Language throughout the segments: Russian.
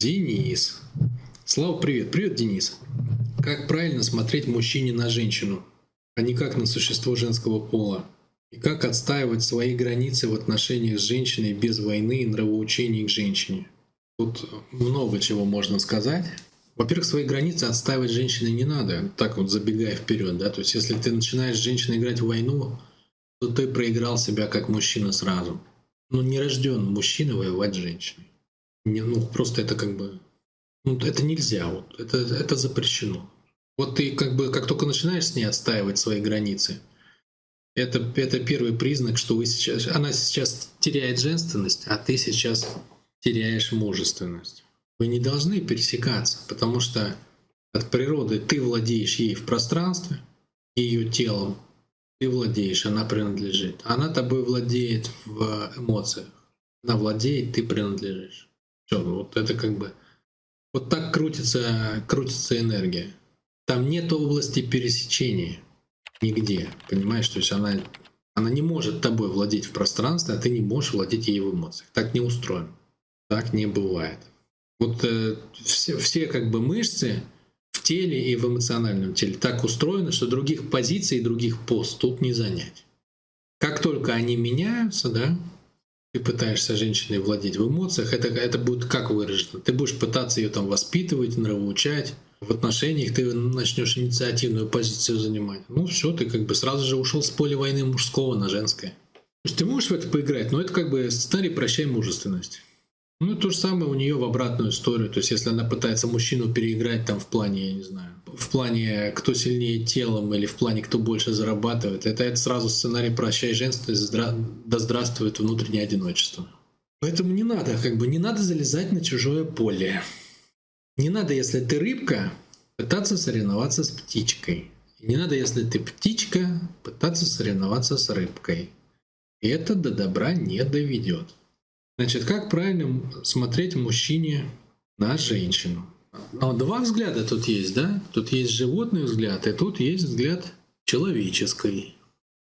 Денис. Слава, привет. Привет, Денис. Как правильно смотреть мужчине на женщину, а не как на существо женского пола? И как отстаивать свои границы в отношениях с женщиной без войны и нравоучений к женщине? Тут много чего можно сказать. Во-первых, свои границы отстаивать женщиной не надо, так вот забегая вперед, да. То есть, если ты начинаешь с женщиной играть в войну, то ты проиграл себя как мужчина сразу. Ну, не рожден мужчина воевать с женщиной. Не, ну, просто это как бы... Ну, это нельзя, вот. Это, это запрещено. Вот ты как бы, как только начинаешь с ней отстаивать свои границы, это, это первый признак, что вы сейчас, она сейчас теряет женственность, а ты сейчас теряешь мужественность. Вы не должны пересекаться, потому что от природы ты владеешь ей в пространстве, ее телом, ты владеешь, она принадлежит. Она тобой владеет в эмоциях. Она владеет, ты принадлежишь. Все, ну вот это как бы... Вот так крутится, крутится энергия. Там нет области пересечения нигде, понимаешь? То есть она, она не может тобой владеть в пространстве, а ты не можешь владеть ей в эмоциях. Так не устроен. Так не бывает. Вот э, все, все как бы мышцы в теле и в эмоциональном теле так устроены, что других позиций, других пост тут не занять. Как только они меняются, да, ты пытаешься женщиной владеть в эмоциях, это, это будет как выражено? Ты будешь пытаться ее там воспитывать, нравоучать, в отношениях ты начнешь инициативную позицию занимать. Ну все, ты как бы сразу же ушел с поля войны мужского на женское. То есть ты можешь в это поиграть, но это как бы сценарий «прощай мужественность». Ну, то же самое у нее в обратную историю. То есть, если она пытается мужчину переиграть там в плане, я не знаю, в плане кто сильнее телом или в плане кто больше зарабатывает, это, это сразу сценарий «прощай женственность, здра... да здравствует внутреннее одиночество». Поэтому не надо, как бы не надо залезать на чужое поле. Не надо, если ты рыбка, пытаться соревноваться с птичкой. И не надо, если ты птичка, пытаться соревноваться с рыбкой. И это до добра не доведет. Значит, как правильно смотреть мужчине на женщину? Но два взгляда тут есть, да? Тут есть животный взгляд, и тут есть взгляд человеческий.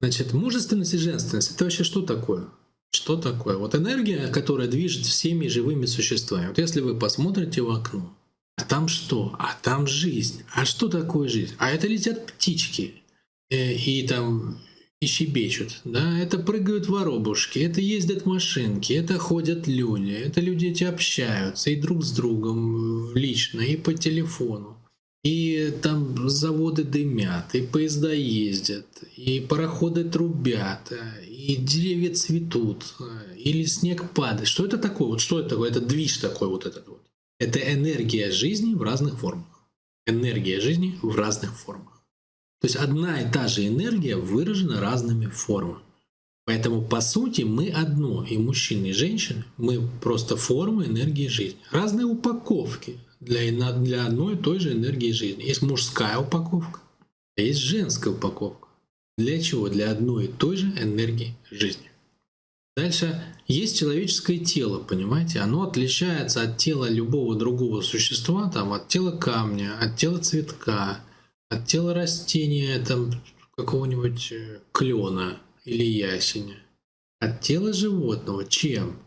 Значит, мужественность и женственность — это вообще что такое? Что такое? Вот энергия, которая движет всеми живыми существами. Вот если вы посмотрите в окно, а там что? А там жизнь. А что такое жизнь? А это летят птички. Э, и там и щебечут. Да? Это прыгают воробушки, это ездят машинки, это ходят люди, это люди эти общаются и друг с другом лично, и по телефону. И там заводы дымят, и поезда ездят, и пароходы трубят, и деревья цветут, или снег падает. Что это такое? Вот что это такое? Это движ такой вот этот вот. Это энергия жизни в разных формах. Энергия жизни в разных формах. То есть одна и та же энергия выражена разными формами. Поэтому, по сути, мы одно, и мужчины, и женщины, мы просто формы энергии жизни. Разные упаковки для, для одной и той же энергии жизни. Есть мужская упаковка, а есть женская упаковка. Для чего? Для одной и той же энергии жизни. Дальше есть человеческое тело, понимаете? Оно отличается от тела любого другого существа, там, от тела камня, от тела цветка, от тела растения, там, какого-нибудь э, клена или ясеня. От тела животного чем?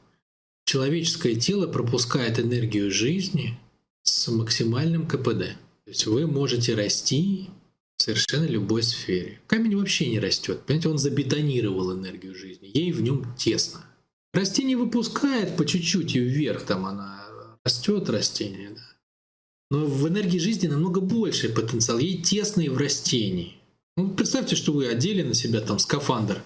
Человеческое тело пропускает энергию жизни с максимальным КПД. То есть вы можете расти в совершенно любой сфере. Камень вообще не растет. Понимаете, он забетонировал энергию жизни. Ей в нем тесно. Растение выпускает по чуть-чуть и вверх, там она растет растение, да. Но в энергии жизни намного больше потенциал. Ей тесно и в растении. Ну, представьте, что вы одели на себя там скафандр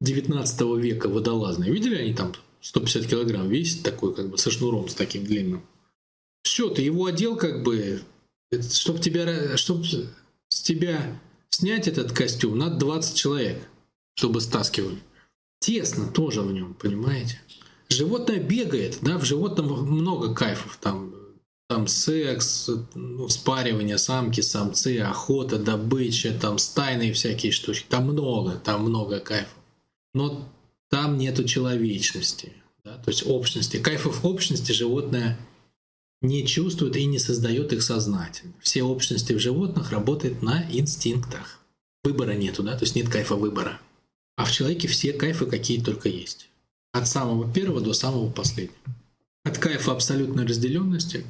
19 века водолазный. Видели они там 150 килограмм весит такой, как бы со шнуром с таким длинным. Все, ты его одел как бы, чтобы тебя, чтобы с тебя снять этот костюм, надо 20 человек, чтобы стаскивали. Тесно тоже в нем, понимаете? Животное бегает, да, в животном много кайфов, там там секс, ну, спаривание, самки, самцы, охота, добыча, там стайные всякие штучки. Там много, там много кайфов. Но там нету человечности, да, то есть общности. Кайфов общности животное не чувствует и не создает их сознательно. Все общности в животных работают на инстинктах. Выбора нету, да, то есть нет кайфа выбора. А в человеке все кайфы, какие только есть. От самого первого до самого последнего. от кайфа абсолютной разделенности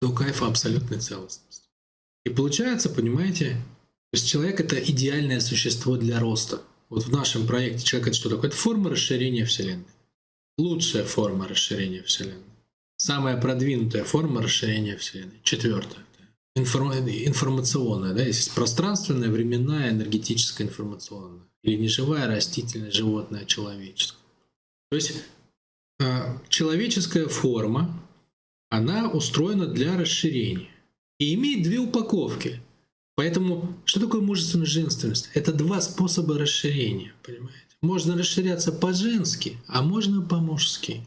до кайфа абсолютной целостности. И получается, понимаете, то есть человек — это идеальное существо для роста. Вот в нашем проекте человек — это что такое? Это форма расширения Вселенной. Лучшая форма расширения Вселенной. Самая продвинутая форма расширения Вселенной. Четвертая. Информационная, да, есть пространственная, временная, энергетическая, информационная. Или неживая, растительная, животное, человеческое. То есть а, человеческая форма, она устроена для расширения и имеет две упаковки. Поэтому что такое мужественная женственность? Это два способа расширения, понимаете? Можно расширяться по-женски, а можно по-мужски.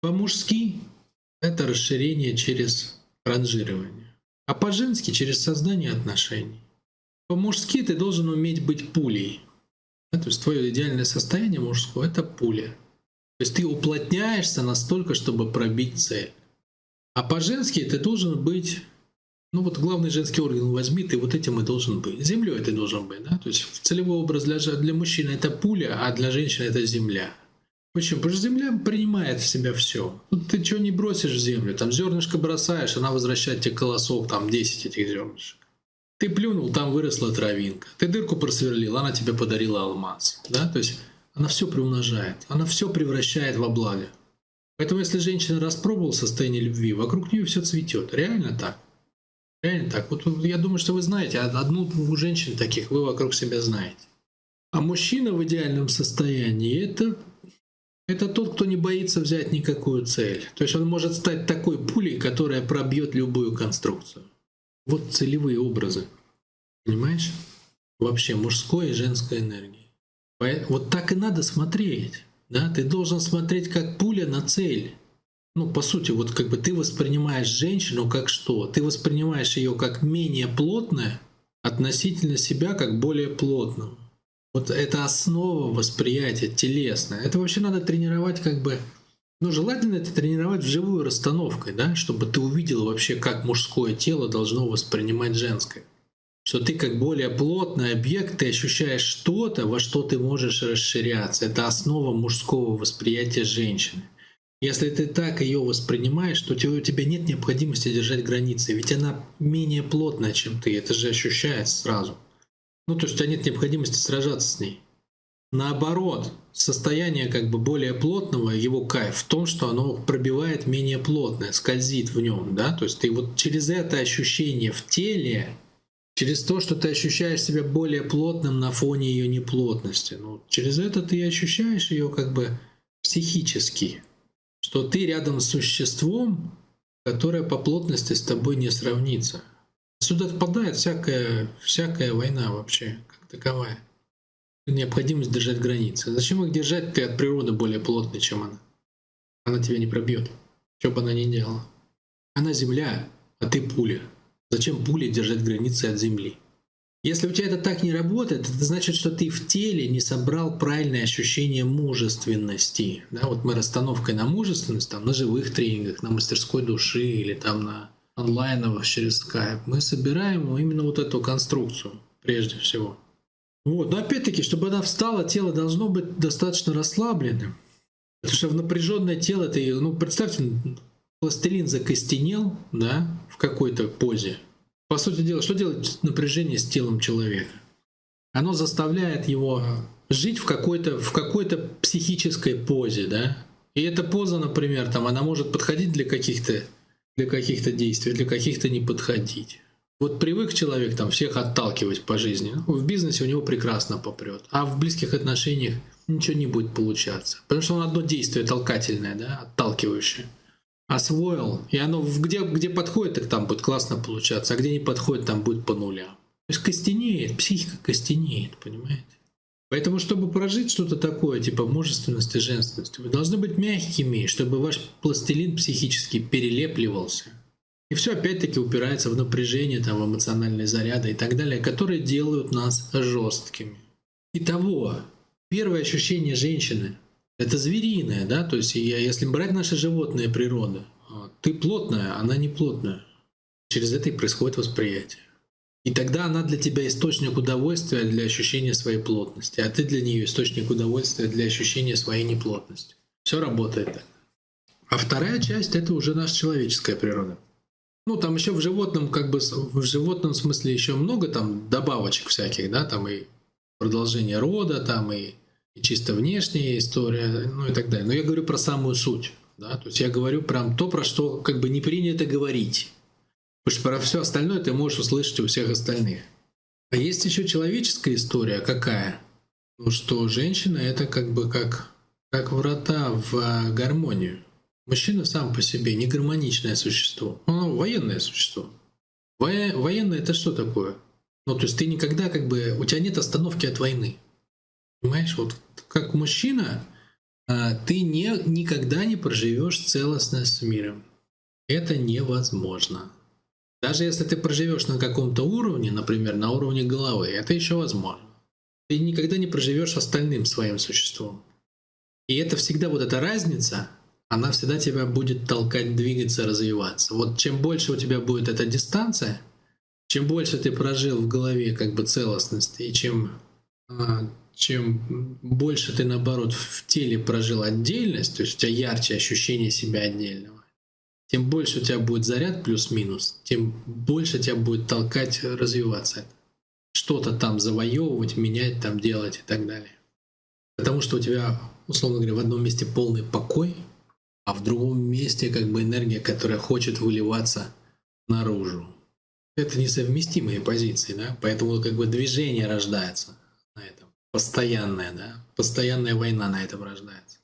По-мужски — это расширение через ранжирование, а по-женски — через создание отношений. По-мужски ты должен уметь быть пулей. То есть твое идеальное состояние мужское — это пуля. То есть ты уплотняешься настолько, чтобы пробить цель. А по-женски ты должен быть ну вот главный женский орган возьми, ты вот этим и должен быть. Землей ты должен быть, да? То есть целевой образ для, для мужчины это пуля, а для женщины это земля. Почему? Потому что земля принимает в себя все. Тут ты что не бросишь в землю, там зернышко бросаешь, она возвращает тебе колосок, там 10 этих зернышек. Ты плюнул, там выросла травинка. Ты дырку просверлил, она тебе подарила алмаз. Да? То есть она все приумножает, она все превращает во благо. Поэтому если женщина распробовала состояние любви, вокруг нее все цветет. Реально так. Реально так. Вот я думаю, что вы знаете, одну-двух женщин таких вы вокруг себя знаете. А мужчина в идеальном состоянии это, это тот, кто не боится взять никакую цель. То есть он может стать такой пулей, которая пробьет любую конструкцию. Вот целевые образы. Понимаешь? Вообще мужской и женской энергии. Вот так и надо смотреть. Да? Ты должен смотреть как пуля на цель ну, по сути, вот как бы ты воспринимаешь женщину как что? Ты воспринимаешь ее как менее плотное относительно себя как более плотную. Вот это основа восприятия телесное. Это вообще надо тренировать как бы ну, желательно это тренировать вживую расстановкой, да, чтобы ты увидел вообще, как мужское тело должно воспринимать женское. Что ты как более плотный объект, ты ощущаешь что-то, во что ты можешь расширяться. Это основа мужского восприятия женщины. Если ты так ее воспринимаешь, то у тебя нет необходимости держать границы, ведь она менее плотная, чем ты, это же ощущается сразу. Ну, то есть у тебя нет необходимости сражаться с ней. Наоборот, состояние как бы более плотного, его кайф в том, что оно пробивает менее плотное, скользит в нем, да, то есть ты вот через это ощущение в теле, через то, что ты ощущаешь себя более плотным на фоне ее неплотности, ну, через это ты ощущаешь ее как бы психически, что ты рядом с существом, которое по плотности с тобой не сравнится. Сюда отпадает всякая, всякая война вообще, как таковая. Необходимость держать границы. Зачем их держать? Ты от природы более плотный, чем она. Она тебя не пробьет, что бы она ни делала. Она земля, а ты пуля. Зачем пуле держать границы от земли? Если у тебя это так не работает, это значит, что ты в теле не собрал правильное ощущение мужественности. Да, вот мы расстановкой на мужественность, там, на живых тренингах, на мастерской души или там на онлайновых через Skype, мы собираем именно вот эту конструкцию прежде всего. Вот. Но опять-таки, чтобы она встала, тело должно быть достаточно расслабленным. Потому что в напряженное тело ты, ну, представьте, пластилин закостенел, да, в какой-то позе, по сути дела, что делает напряжение с телом человека? Оно заставляет его жить в какой-то в какой-то психической позе, да? И эта поза, например, там, она может подходить для каких-то для каких-то действий, для каких-то не подходить. Вот привык человек там всех отталкивать по жизни. В бизнесе у него прекрасно попрет, а в близких отношениях ничего не будет получаться. Потому что он одно действие толкательное, да, отталкивающее освоил, и оно где, где подходит, так там будет классно получаться, а где не подходит, там будет по нулям. То есть костенеет, психика костенеет, понимаете? Поэтому, чтобы прожить что-то такое, типа мужественности, женственности, вы должны быть мягкими, чтобы ваш пластилин психически перелепливался. И все опять-таки упирается в напряжение, там, в эмоциональные заряды и так далее, которые делают нас жесткими. Итого, первое ощущение женщины это звериное, да, то есть если брать наши животные природы, а, ты плотная, она не плотная. Через это и происходит восприятие. И тогда она для тебя источник удовольствия для ощущения своей плотности, а ты для нее источник удовольствия для ощущения своей неплотности. Все работает так. А вторая часть — это уже наша человеческая природа. Ну, там еще в животном, как бы, в животном смысле еще много там добавочек всяких, да, там и продолжение рода, там и, и чисто внешняя история, ну и так далее. Но я говорю про самую суть, да, то есть я говорю прям то, про что как бы не принято говорить. Потому что про все остальное ты можешь услышать у всех остальных. А есть еще человеческая история какая? Ну что женщина это как бы как, как врата в а, гармонию. Мужчина сам по себе не гармоничное существо, он военное существо. Во военное это что такое? Ну, то есть ты никогда как бы, у тебя нет остановки от войны. Понимаешь, вот как мужчина, а, ты не, никогда не проживешь целостно с миром. Это невозможно. Даже если ты проживешь на каком-то уровне, например, на уровне головы, это еще возможно. Ты никогда не проживешь остальным своим существом. И это всегда вот эта разница, она всегда тебя будет толкать двигаться, развиваться. Вот чем больше у тебя будет эта дистанция, чем больше ты прожил в голове как бы целостности, и чем, а, чем больше ты, наоборот, в теле прожил отдельность, то есть у тебя ярче ощущение себя отдельного, тем больше у тебя будет заряд плюс-минус, тем больше тебя будет толкать развиваться. Что-то там завоевывать, менять, там делать и так далее. Потому что у тебя, условно говоря, в одном месте полный покой, а в другом месте как бы энергия, которая хочет выливаться наружу. Это несовместимые позиции, да? Поэтому как бы движение рождается. Постоянная, да? Постоянная война на этом рождается.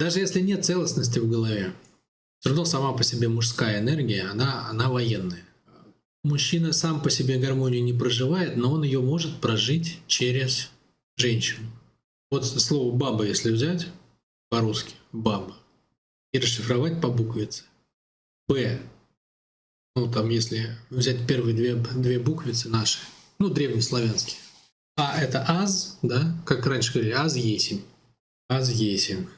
Даже если нет целостности в голове, все равно сама по себе мужская энергия, она, она военная. Мужчина сам по себе гармонию не проживает, но он ее может прожить через женщину. Вот слово «баба», если взять по-русски, «баба», и расшифровать по буквице. «Б». Ну, там, если взять первые две, две буквицы наши, ну, древнеславянские. А — это «аз», да, как раньше говорили, «аз есим». «Аз есим».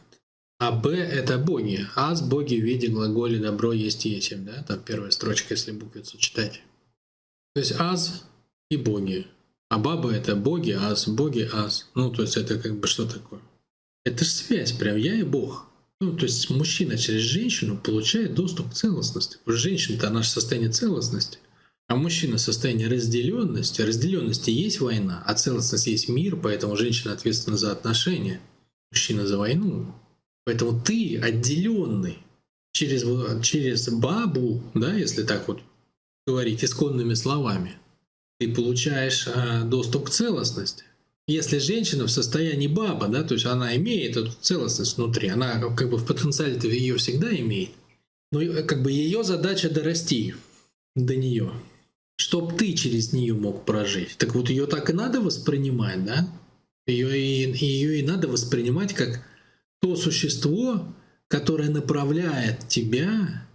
А Б — это боги. Аз — боги в виде глаголя «добро есть есим». Да? Там первая строчка, если буквицу читать. То есть аз и боги. А баба — это боги, аз, боги, аз. Ну, то есть это как бы что такое? Это же связь, прям я и бог. Ну, то есть мужчина через женщину получает доступ к целостности. Женщина-то наше состояние целостности. А мужчина состояние разделенности. Разделенности есть война, а целостность есть мир, поэтому женщина ответственна за отношения. Мужчина за войну. Поэтому ты отделенный через, через бабу, да, если так вот говорить исконными словами, ты получаешь а, доступ к целостности. Если женщина в состоянии баба, да, то есть она имеет эту целостность внутри, она как бы в потенциале ее всегда имеет, но как бы ее задача дорасти до нее, чтобы ты через нее мог прожить. Так вот ее так и надо воспринимать, да? Ее и, ее и надо воспринимать как то существо, которое направляет тебя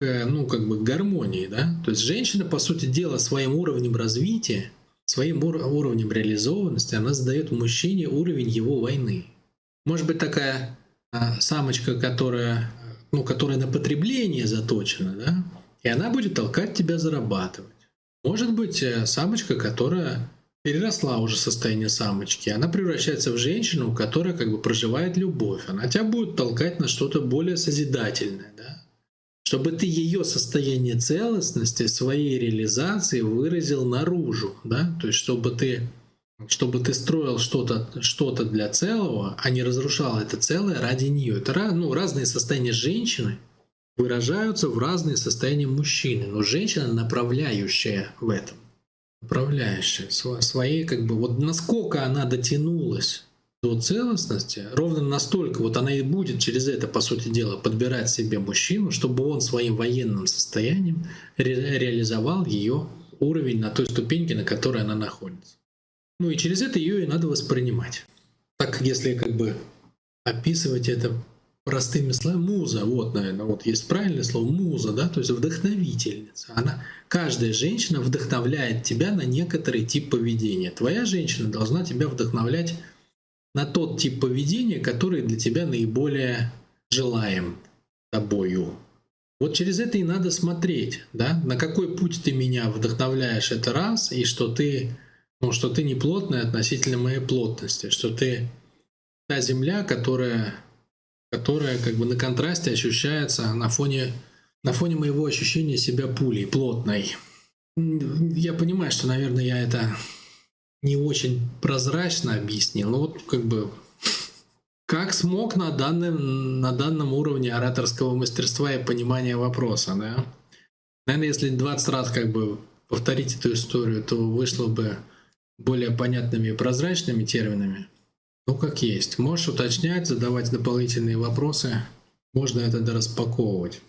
к, ну, как бы гармонии, да? То есть женщина, по сути дела, своим уровнем развития, своим ур- уровнем реализованности, она задает мужчине уровень его войны. Может быть такая а, самочка, которая, ну, которая на потребление заточена, да? И она будет толкать тебя зарабатывать. Может быть, э, самочка, которая переросла уже состояние самочки, она превращается в женщину, которая как бы проживает любовь. Она тебя будет толкать на что-то более созидательное, да? чтобы ты ее состояние целостности, своей реализации выразил наружу, да, то есть чтобы ты чтобы ты строил что-то что для целого, а не разрушал это целое ради нее. Это ну, разные состояния женщины выражаются в разные состояния мужчины, но женщина направляющая в этом управляющая своей, как бы, вот насколько она дотянулась до целостности, ровно настолько вот она и будет через это, по сути дела, подбирать себе мужчину, чтобы он своим военным состоянием ре- реализовал ее уровень на той ступеньке, на которой она находится. Ну и через это ее и надо воспринимать. Так, если как бы описывать это простыми словами, муза, вот, наверное, вот есть правильное слово муза, да, то есть вдохновительница. Она, каждая женщина вдохновляет тебя на некоторый тип поведения. Твоя женщина должна тебя вдохновлять на тот тип поведения, который для тебя наиболее желаем тобою. Вот через это и надо смотреть, да, на какой путь ты меня вдохновляешь, это раз, и что ты, ну, что ты не плотная относительно моей плотности, что ты та земля, которая которая как бы на контрасте ощущается на фоне, на фоне моего ощущения себя пулей, плотной. Я понимаю, что, наверное, я это не очень прозрачно объяснил, но вот как бы как смог на данном, на данном уровне ораторского мастерства и понимания вопроса, да? Наверное, если 20 раз как бы повторить эту историю, то вышло бы более понятными и прозрачными терминами. Ну, как есть. Можешь уточнять, задавать дополнительные вопросы. Можно это дораспаковывать.